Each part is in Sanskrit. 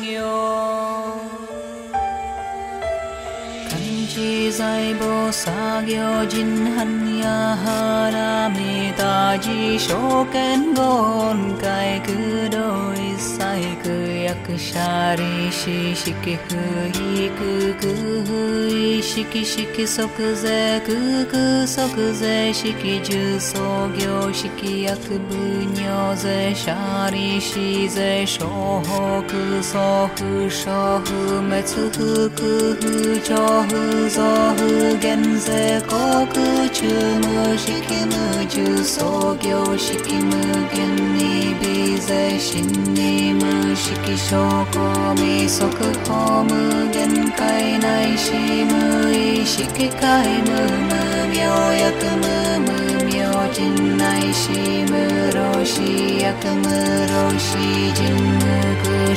ニ जैबो साग्यो जिन्हन्याहारामेताजी शोकन् गोन् कैकुरो इसायक यक्षारे शिशिकिः इकुकुः इशिकि शिकि सोक जैकुकु सोक जै शिकि जु सोग्यो शिकि यकबुन्यो जै शारि शि जै शोहोकु सोहु शोहु मत्सुकुकुः चोहु 造不減税国中無引き無重創業式無限に微税真に無式証拠未速報無限界内し無意識界無無病薬無無 जिन्नि म रुक्कम Rushi जिन्नरो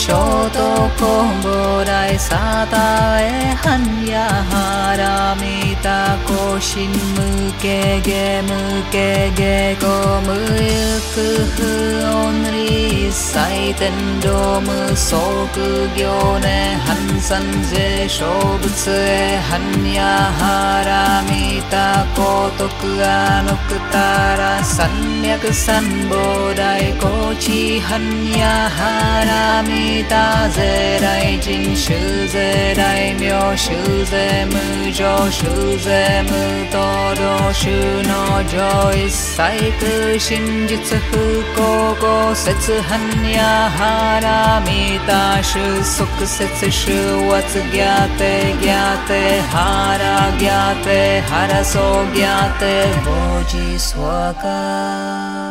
शोतो कोम्बोराय साताय हन्याहारा ta cô xin mư kê ghê mư kê ghê cô mư cứ hư ôn ri sai tên đô mư số cứ giô nè hắn sân dê số bức xê hắn ya hara mi ta पिता कोचिं मे गे मे गे ta ra sân शोक ज्ञो न हन्सन् जे शोक हन्या हारामि ता कौतुकुक् mi ta dê đại कोचि sư dê đại miêu sư dê mư cho sư रोष नो जोय सैकि को गो सि हन्या हारामिताश सुख सत् शुवत् Gyate ज्ञात हारा ज्ञात हरसो Gyate Boji Swaka.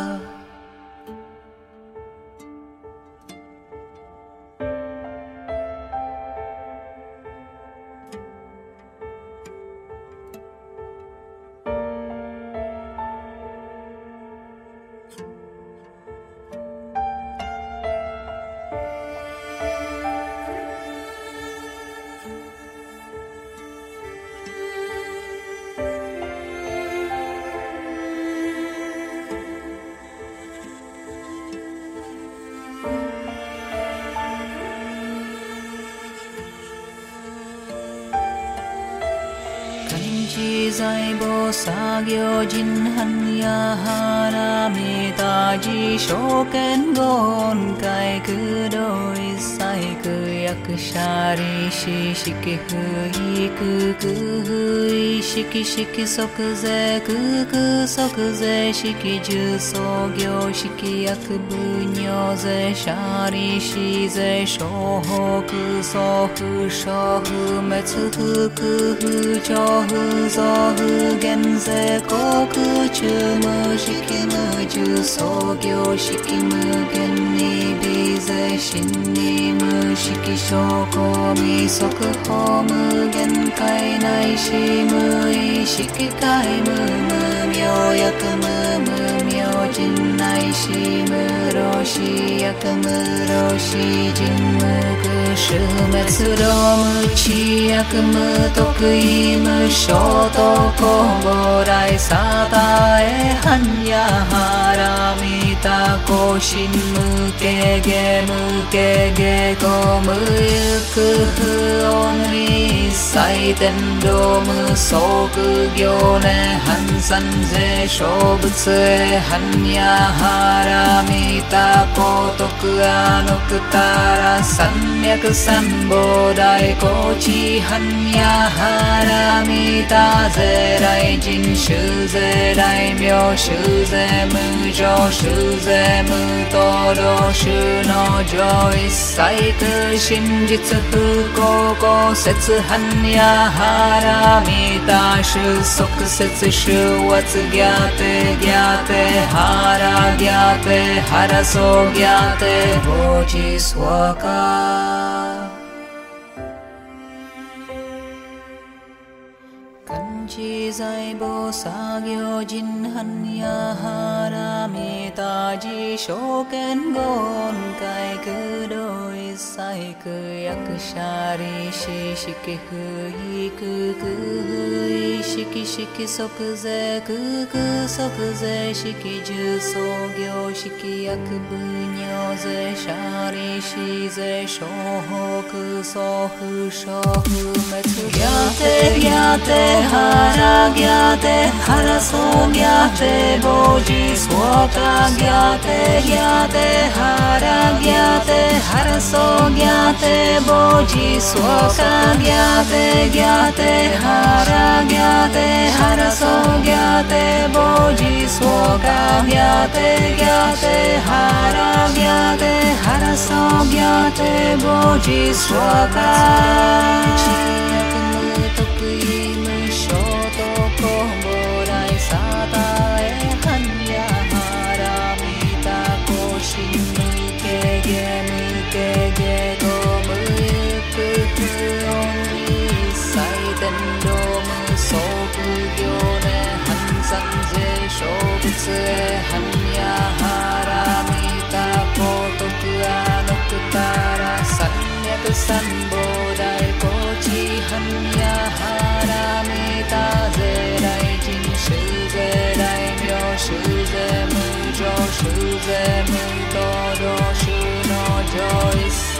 諸見言界苦道一切苦役 ारि शिखि कि शिक शिखि सो जे कु सो जे शिखि सो गो सिो जय शारि शि जये सोहो सोह सोग सह गन् जो मिकिन सो गो शिन मन्ये वियिनी शिक शो に微税新に無式証拠未速報無限界内し無意識界無無明薬無無 चिन्नाय शि मोषि यक मोषि चिन्म कृम शोतो को मोराय साय हन्य्या हारामि तो गे कोम को सा रोम शोक ज्ञो न हन्सन् से शोक स ह या हारा मिता कोतुक यालोक तारा सम्यक् सम्बोदाय कोचिहन्या हारा मिता जराय जिन्स जय रायष जैम जोष जैम नो जोय सैत शिं जित् गो को सित् हन्या हारा मिता शु सुख ज्ञाते ज्ञाते हा ोकायबोसाग्यो जिन्हन्य हारा साग्यो ताजि शोकन् गोन् रोय 実細工役者理士式不意空空意識式即税空空即税式重創業式役分業税者理士税商北総不商不滅ギャテギャテ腹ギャテハラソギャテボジそうギャテギャテ腹ギャテハラソ ज्ञाते बो सु ज्ञाते ज्ञाते हारा ज्ञाते हरसो ज्ञाते बोजि शोका ज्ञाते ज्ञाते हारा ज्ञाते हरसो ज्ञाते बोजि शोका 切伝道無双不行ね半山税小仏へはんやはらみたことくあのくたら三脈三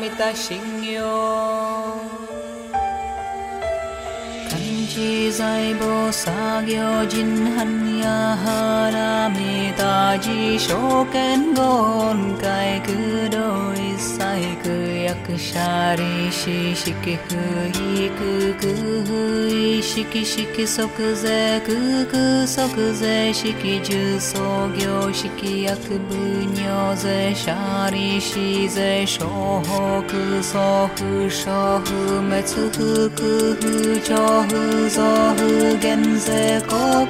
Samita Shingyo Kanchi Zaibo Sagyo Jinhanya Haramita Ji Shoken Gon Kai Kudo Isa एक यक्षारी शिक यक शारिखि गिखि शिखि सो जे गो जे शिखि जुसो गो सि यक्यो जय शारि शि जे सोहो सह सह मुख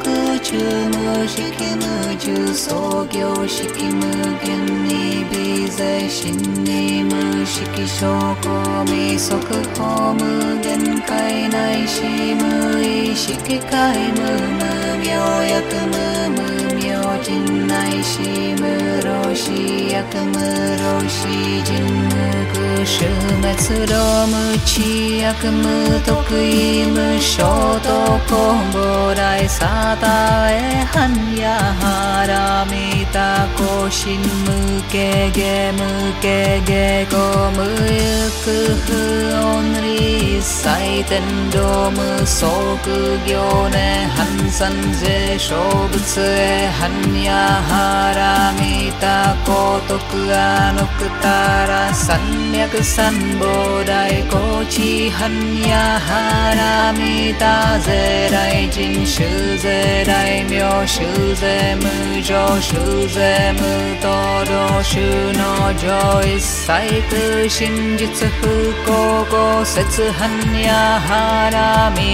म शिक म मिखिमजु सो ग्यो शिक म गन्नी बी गो सिनी म 識証拠未速報無限界内視無意識界無無病薬無無病人内視無老死薬無老死人無苦種滅老無知薬無得意無症 कोम्बोराय साताय हन्या हारामि ता कोशिं गे मुके गे को ओन्रि सैतन् डोम शोक ज्ञो न हंसन् जय शोक स हन्या कौतुक यानुक् सम्यक् सम्बोधय बो राय गोचि हन्या हारामि ता जराय जि श जरायो शि जैम जो शि जय तोरो जोय सैकिं सुख को गो सिच हन्या हारामि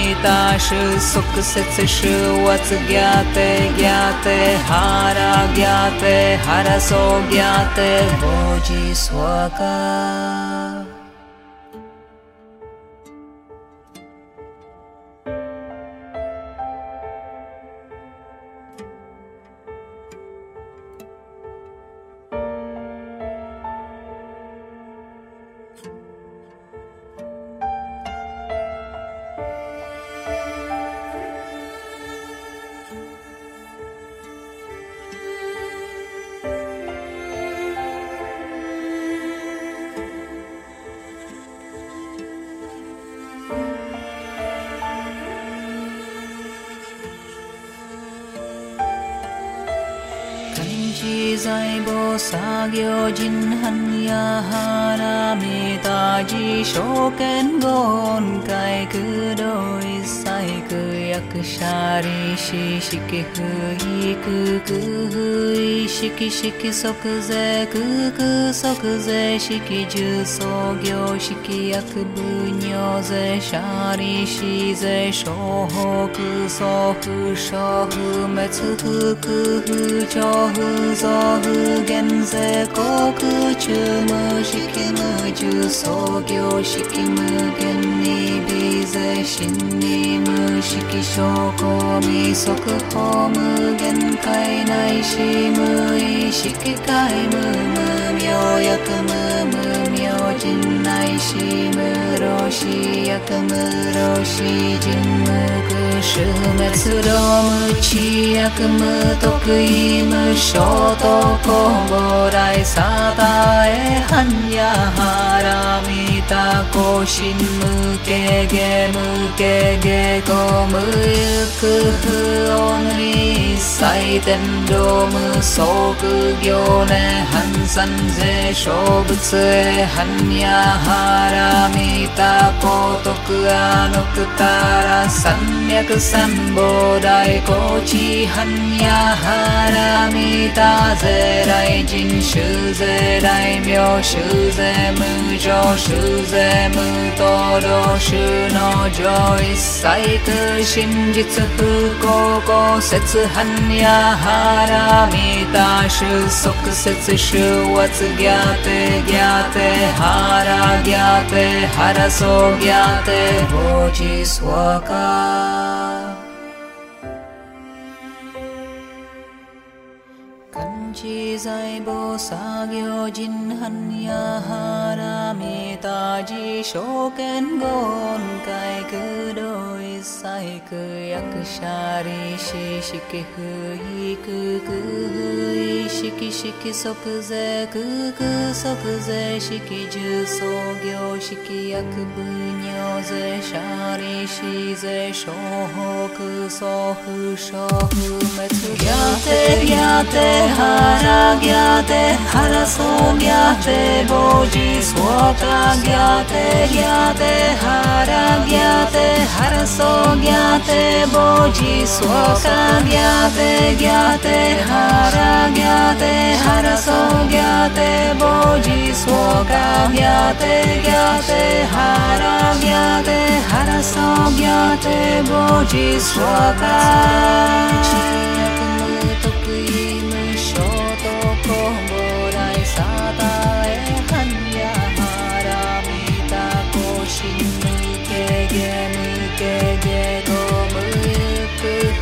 सुख सिच् शिवस ज्ञात ज्ञात हारा ज्ञाते हर सोग्यात् भोजि स्वका जिह्न्या हारामि शोकन् शोकनगोन् करो यक शारिखि शिक शिखि सो जे को जे शिखि जसोो गो शिखि यख्यो जय शारि शि जये सोह कु सोह म शिक म ज्ञ सो गो शिन ज्ञान म 識症候未速法無限界内視無意識界無無明薬無 िन्य शिम रोषि यकम रोषि चिन्म कुश्रोमयकम तोकिम शो तोको मोराय साय गे मुके गे कोम को सा रोम ग्यो न हन्सन् जे शोभसे हन् न्या हारा मिता सम्यक् सम्बोधाय कोचिहन्या हारामि जराय जिन्ष जराय शु जैम यो शु जै मो रोष नो जोय सैत शिं जित्स को को सित्स हन्या हारा मिता शु सुख सित् शुवत् ज्ञाते ज्ञाते हा ज्ञाते हरसो ज्ञाते भोजि स्वका। 音に祭天道無即行ね半三世小仏へ般若ハラミタ高徳あのくたら三脈三宝大高知般若ハラミタ税来人衆税大名衆税無常衆税無東道衆の上一切空真実不幸公説般若 हा ज्ञाते हरसो ज्ञाते भोजि स्काज्ञ ज्ञाते ज्ञाते हार ज्ञाते हरसो ज्ञाते बोजि स्ोका ज्ञात ज्ञाते हार ज्ञाते हरसो ज्ञाते भोजि शोका ज्ञात ज्ञाते हारा ज्ञाते हरसो ज्ञाते बोजि स्का 動公募来サタエハンヤハラミタコシン無形ゲ無形ゲゴ無ゆく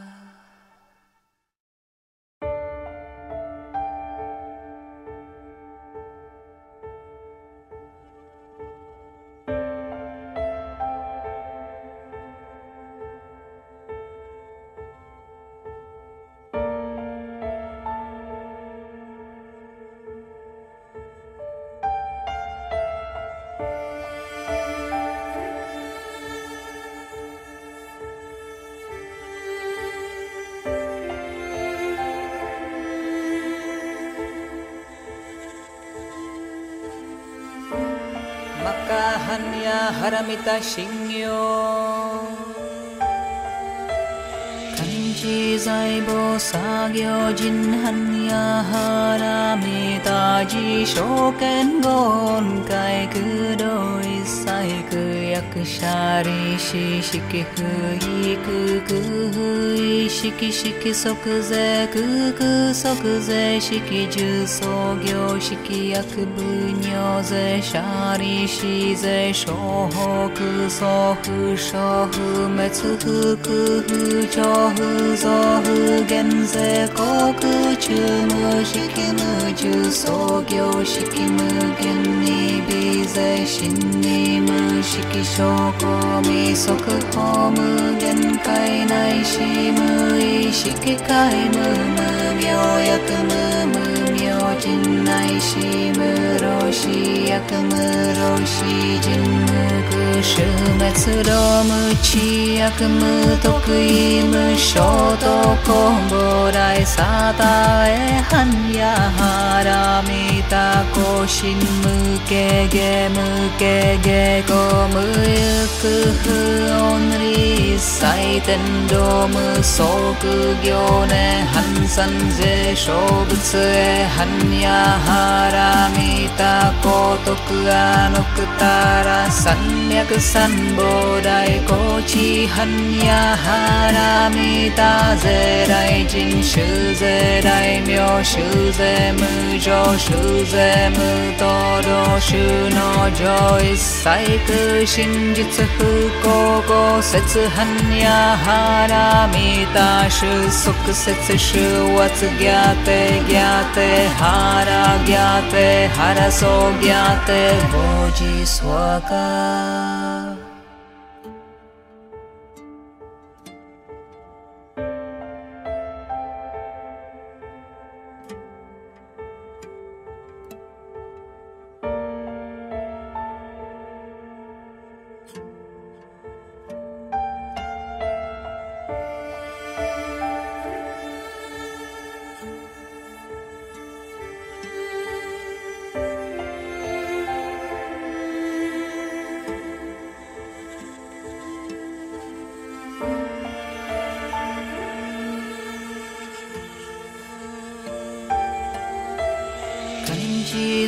हरमितशिङ्ग्यो खञ्चीजैबो साग्यो जिन्हन्याहारामेताजी शोकन्गोन् कैकुडोय haramita ji shoken gon kai kudoi sai kuyak shari shi shiki hui ku ku hui shiki shiki soku ze ku ku soku ze ふさふしゃふめつふくふちゃふざふ減税国中無式無重創業式げんに微し心に無式証拠未げんかいないし無意識界無無病薬む無 nai shi mu i shiki kai mu mu myo yak mu mu myo jin nai shi mu ro shi yak mu ro shi jin はら見たことくあのく toku i mu sho to kombo dai sa ta e han ya hara mi ta ko shin mu ke ge mu ke ge ko mu ku hu on ri sai ten do mu so swaka.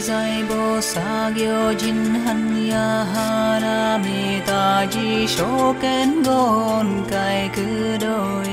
dai bo sa gyo jin han ya ha na mi ta ji sho ken gon kai cứ đôi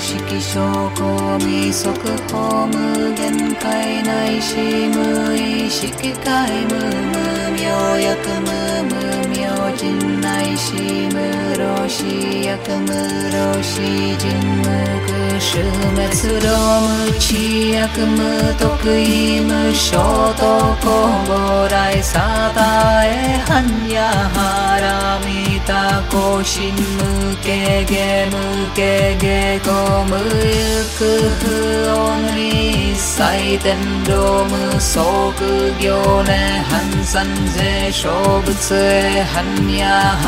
識証拠未速法無限界内視無意識界無無明薬無無明人内 ze sho ho ku so hu sho hu metsu hu ku hu cho hu zo hu gen ze ko ku chu mu shiki mu ju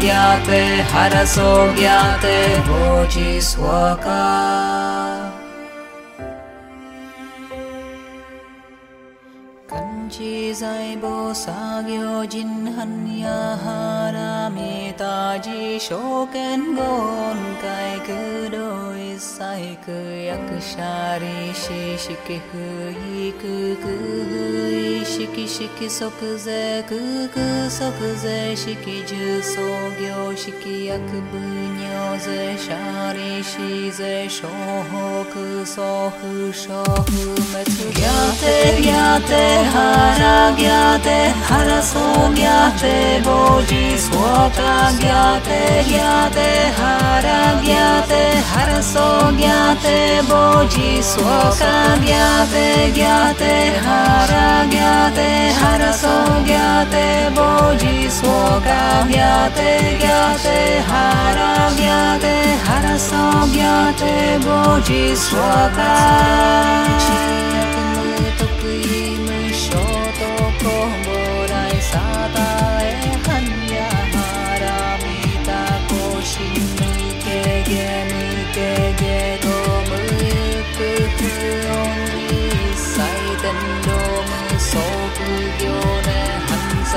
mu myo yak mu mu chi sai bo sa gyo jin han ya ha ra mi ta ji sho ken gon kai ku doi sai ku yak shari shi shik hu yi ku ku yi shik shik sok ze ku ku sok ze shik ju so gyo shik yak bu nyo ze shari shi ze sho ho ku so hu sho hu me tsu gyate gyate ha हारा ज्ञात हरसो ज्ञाते बोजि स्काज्ञ ज्ञाते ज्ञाते हारा ज्ञाते हरसो ज्ञाते बोजिवका ज ज्ञाते ज्ञाते हारा ज्ञाते हरसो ज्ञाते बोजि स्का ज ज्ञाते ज्ञाते हारा ज्ञाते हरसो ज्ञाते बोजि स्का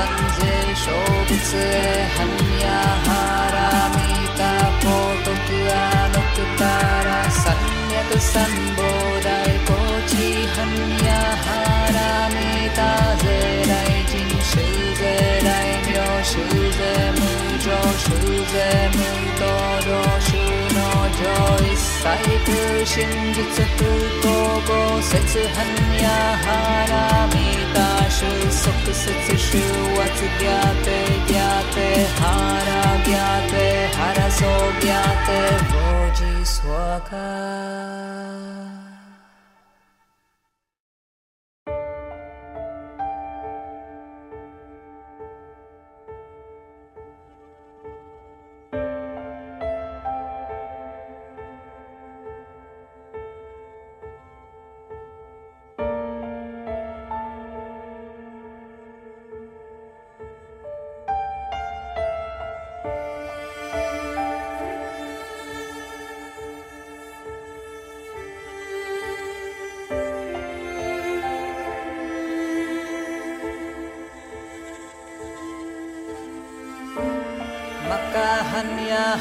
सञ्जय शोच हन्या हारामि ता पोटुयानुत तारा सम्यक् सम्बो राय कोचिहन्या हारामि ता जय राय जि शिल् जय राम्यो जो शूनो जय इस्सैकिंज गो सच हन्याहारामी हताशे सुख से शिशुवत् ज्ञाते ज्ञाते हारा ज्ञाते हरसो ज्ञाते भोजी स्वका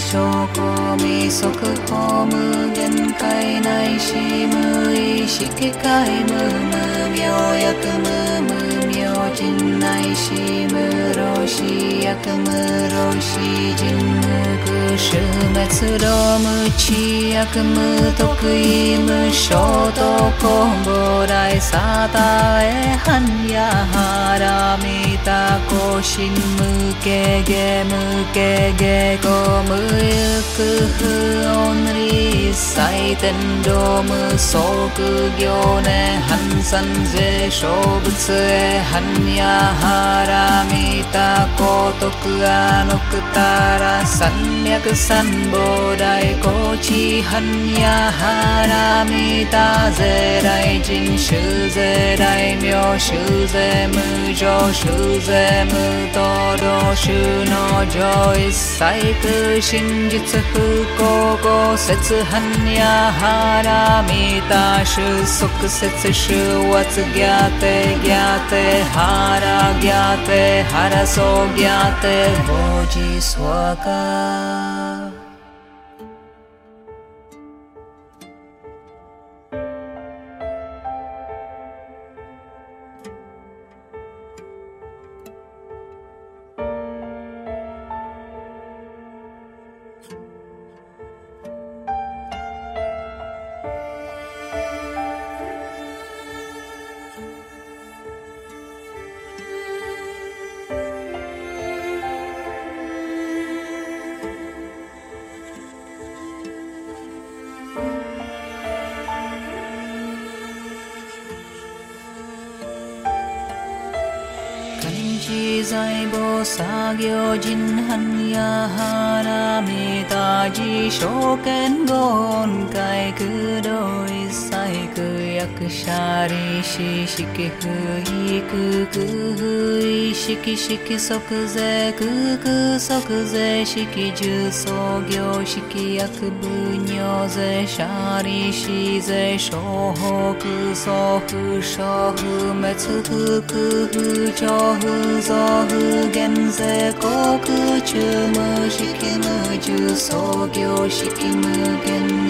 証拠未速法無限界内し無意識界無無病薬無無 ्यो चिन् सिम रोषि यकम रोषि चिन्म कुश्रोमकम तोक्रिम शोतो कोम्बोराय साताय हन्याहारामिता को के गे मुके गे को ओन्रि सा शोको ग्योने हंसन् जे ज हर न्या हारामि कौतुक गानुक् सम्यक् सम्बोधय कोचि गोचिहन्या हारामि ता जराय जिं शु जयरायो शु जैम दो रोष नो जोय सैत शिं जित्स को गो सिच् हन्या हारामि ता शु सुख सित् ज्ञाते ज्ञाते आहारा ज्ञाते हरसो ज्ञाते भोजि स्वका। जैबो साग्यो सा्यो जिह्निता जि शोकनगोन् ारि शिखि कहि शिखि सो जख जे शिखि सो गोकिख्यो जय शारि जय ो सह सह सह ज्ञ को चिकिमो गोकि ग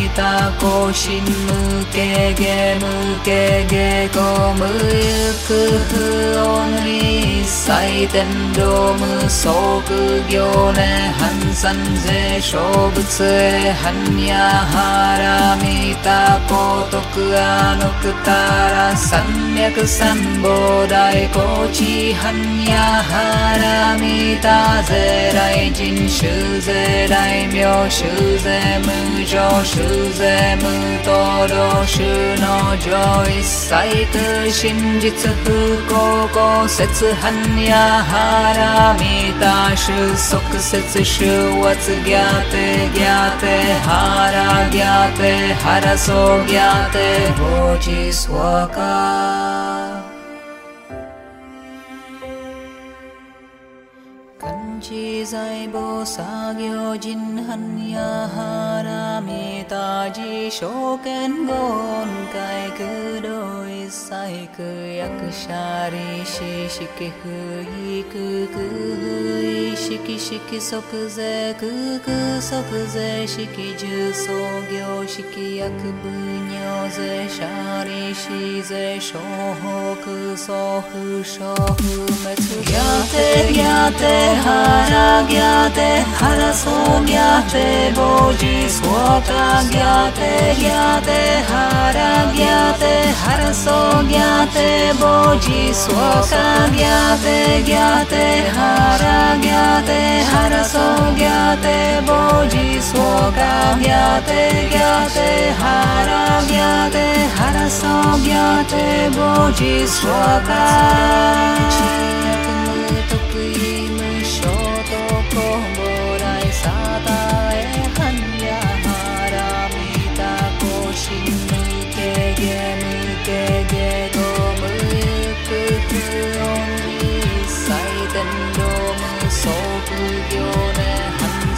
कोचिन् के ज्ञ के गे कोम ओङ् सातन् डोम शोक ज्ञो न हन्सन् जय शोक स हन्या हारामि ता कोतुकोक् तारा सम्यक् सम्बोदाय कोचि हन्या हारामि ता जराय जिन् शु जय राम्यो शु जय जो शु हन्या हारा मिता ज्ञाते ज्ञाते हारा ज्ञाते हरसो ज्ञाते स्वाजि जैबो साग्यो जिन्हन्या हारा मे ताजि शो गोन् गाय करो सिक शारे शि शिखि किखि शिखि सो जय सो जे शिखि सो ग्यो शिखि यक्यो जे शारे शि जे शोो सोह सोह्या हारा ज्ञाते हरसो ज्ञाते भोजिवकाते ज्ञाते हारा ज्ञाते हरसो ज्ञाते भोजि स्का जज्ञाते ज्ञाते हारा ज्ञाते हरसो ज्ञाते भोजि स्ोका ज्ञाते ज्ञाते हारा ज्ञाते हरसो ज्ञाते भोजि स्ोका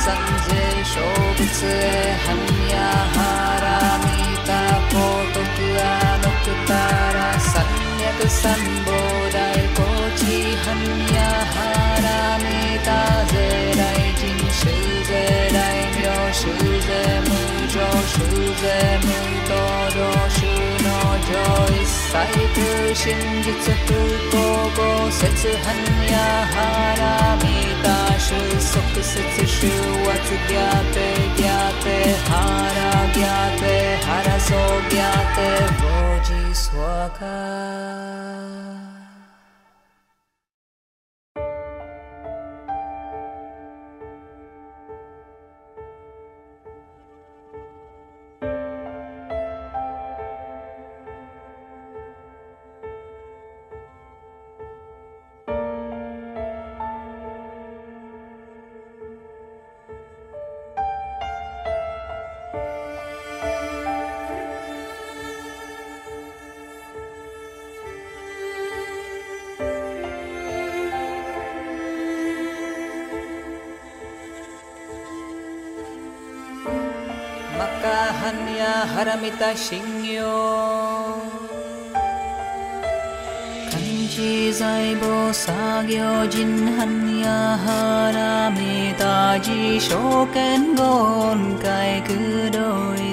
सञ्जे शोभिसेहन्याहारामीता कोटुक्यानुक्तारा सम्यक् संबोध करितु शिञ्जिचुको सच हन्या हारामिकाशु सुखसि हारा द्याते हरसो ज्ञाते भोजिस्वाग Paramitashinyo Kanchi Zaibo Sagyo Jinhanya Haramitaji Shoken Gon Kai Kudoi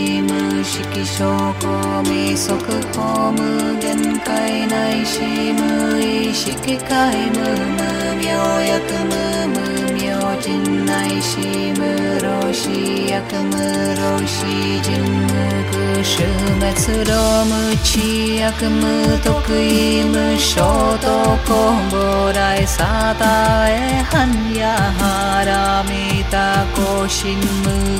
非無識証拠未速報無限界内視無意識界無無病薬無無病人内視無老死薬無老死人無苦死滅老無知薬無得意無衝動公母来沙汰へ半夜腹見た更新無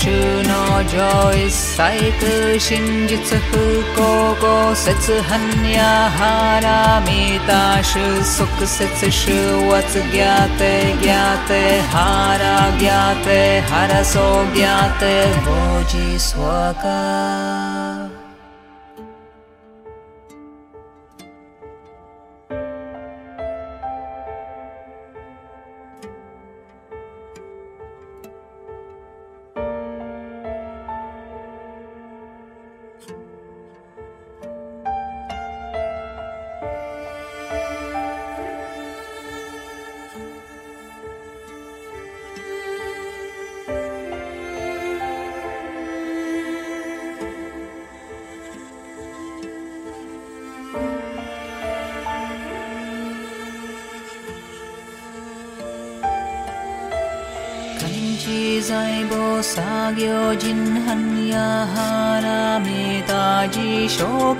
शु नो जोय सैत शिञ्जित् सुख को गो सित्स हन्या हारामिताशु सुख सित् शुवत् ज्ञात ज्ञात हारा ज्ञात हरसो ज्ञात गोजि 小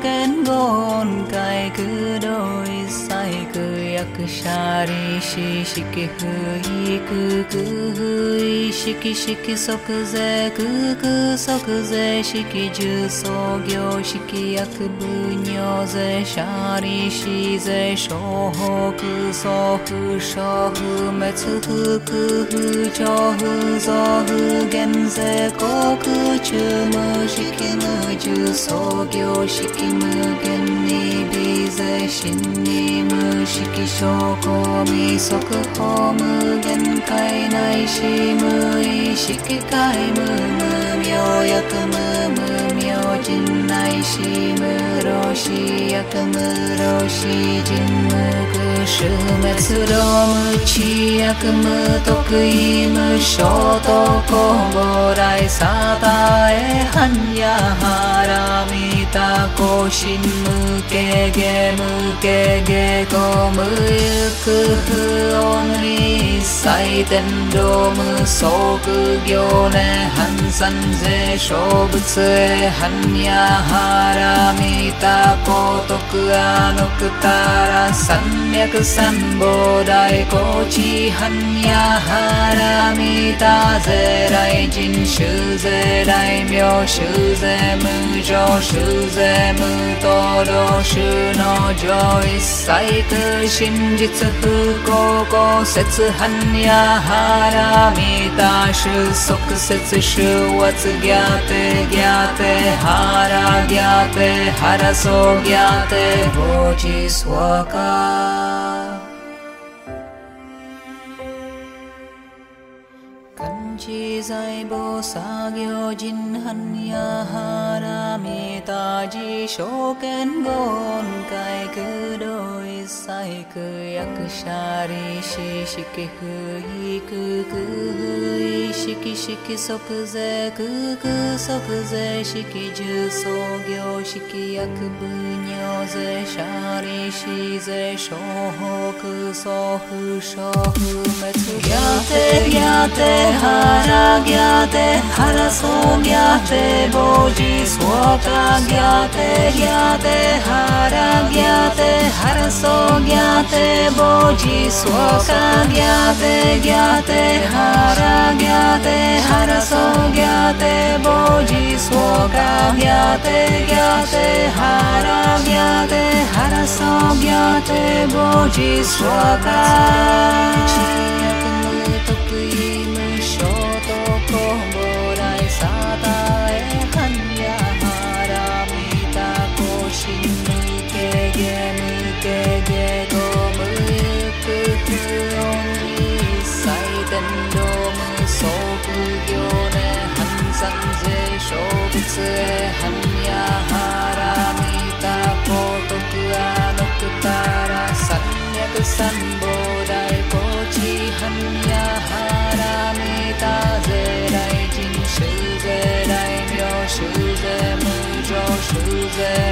shari shi shik hui ku ku hui shik shik sok ze ku ku sok ze shik ju so gyo shik yak bu nyo ze shari shi ze sho ho ku so hu sho hu me tsu hu ku hu cho hu zo hu gen ze ko ku chu mu सह mu ju so gyo सो mu gen ni 限に微税真に無色症候未速報無限界内し無意識界無無明薬無無 िन्य शिम रोषि यक्क मोषि चिन्मुरोमकम तु क्रीम शो तोको मोराय साय हन्य्या के गे कोम को सा रोम शोक न्या हारा सम्यक् सम्बोधाय कोचिहन्याहारामीता जराय जिन्ष जराय शु जैम जो शु जैम तो रोष नो जोय सैत शिन् जित्स को कौ सिच् हन्या हारा मिता शु सुख ज्ञाते ज्ञाते हा आराध्या त्वे हरसो भोजि स्वका। यबो सा ग्यो जिन्हन्या हारा मे ताजि शोन् गोन् गा रोहि किखि शिखि सो जय को जे शिखि सो ग्यो यक्यो जे शारे शि ज्ञाते ज्ञाते हारा ज्ञाते हरसो ज्ञाते भोजि स्काज्ञ ज्ञाते ज्ञाते हार ज्ञाते हरसो ज्ञाते भोजि स्ोका ज्ञाते ज्ञाते हार ज्ञाते हरसो ज्ञाते भोजि शोका ज्ञात ज्ञाते हारा ज्ञाते हरसो ज्ञाते बो स्वका से हम्या हारा नीता पोटुकियालितारा सम्यक् सम्बो राय कोचिहन्या जय रायजिं शूजय राय जो शूजय मूजोषु जय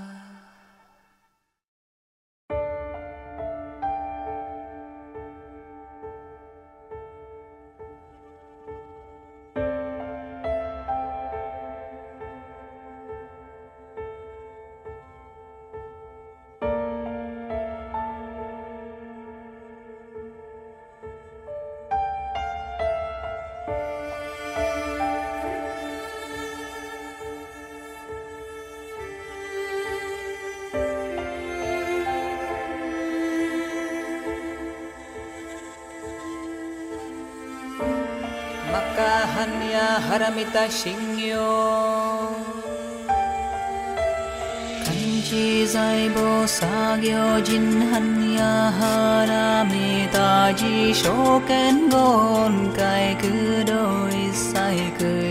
कहन्या हमिता सिंह्यो साग्यो जायसा शोकन् गोन् हमिता जी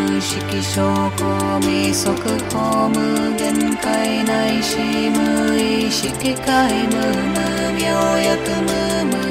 識症候未速報無限界内視無意識界無無病薬無無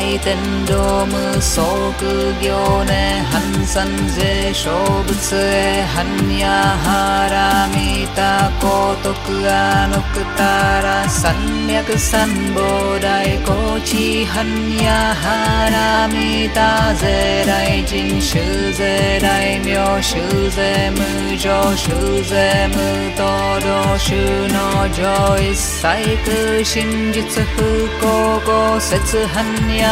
ten do mu so ku gyo ne han toku a no ku ta ra san myak san bo dai ko chi han ya hara mi ta ze dai jin shu ze mu to do shu no jo isai ku jitsu fu ko go setsu han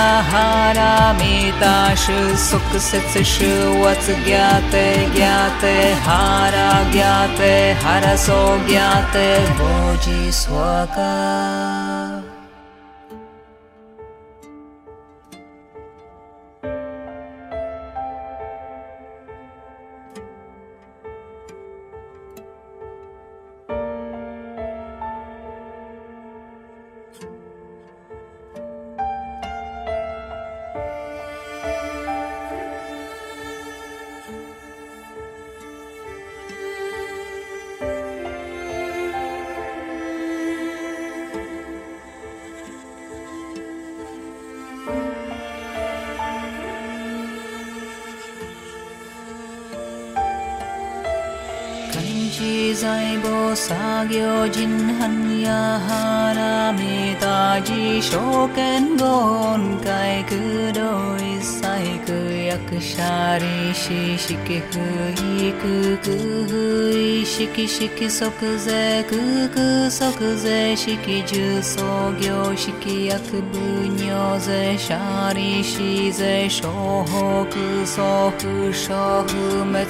ya hara mi ta shu soku setsu shu watsu gyate gyate शि जय गो सा ग्यो जिह्नु हारा मे ताजि शोन् गोन् गाय करो सयक्क शारिखि किखि शिखि शख जय कु सख जे शिखि जो गो शिखि यख बुन्यो जय शारे शि जय शो सोह सोह मह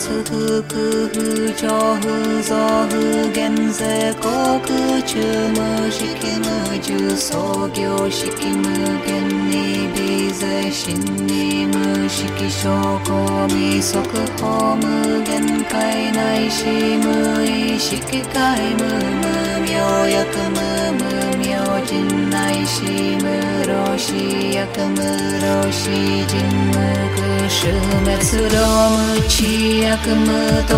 造不減税航空中無引無重創業式無限に微税真に無式証拠未速報無限界内し無意識界無無明薬無無 चिन्नाय शिम रोषियकम रोषि चिन्म कुषम सुरमकम तु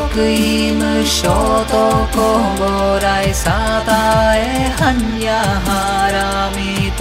शोतो को मोराय साय हन्य मे 無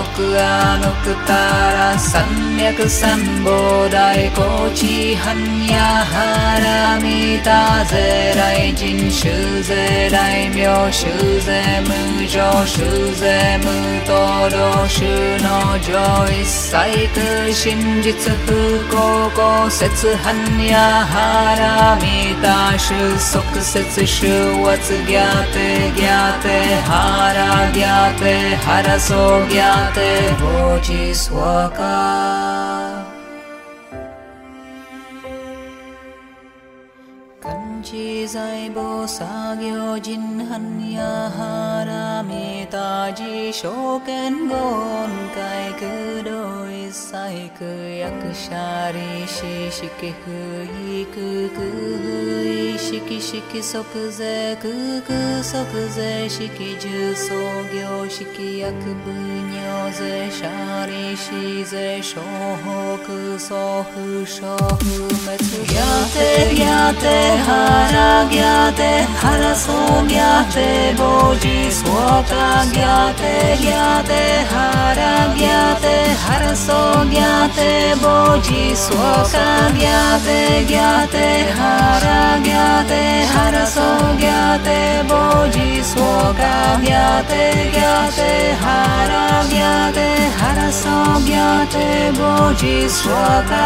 アノクタラ三脈三菩提高知般若ハラミタゼ来人修税大名修税無常修税無道道修の上一切空真実不公公説般若ハラミタ修即説修圧ギャテギャテハラギャテハラソギャテ Bodzisława. यबो सा ग्यो जिन्हन्या हारा मे ताजि शोन् गोन् गो सिक शारे शि शिखि किखिखि सो जय शिखि सोग्यो शिखि यक्यो जे शारे शि जय षोः कोहोहारा ज्ञाते हृ ज्ञाते भोजि स्काज्ञ ज्ञाते ज्ञाते हार ज्ञाते हस्व ज्ञाते भोजि स्ोका ज्ञाते ज्ञाते हारा ज्ञाते हरसो ज्ञाते भोजि स्ोका ज्ञाते ज्ञाते हारा ज्ञाते हरसो ज्ञाते बोजि स्का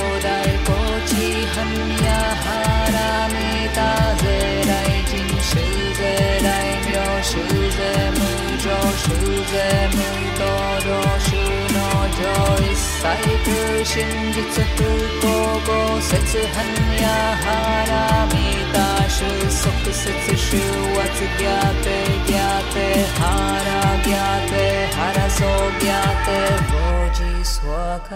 ो रोषू नो जोयि सहि शिञचतु गो सच हन्या हारामि दाशु सुख सचि शुवच ज्ञाते ज्ञाते हारा ज्ञाते हरसो ज्ञाते भोजिस्वाग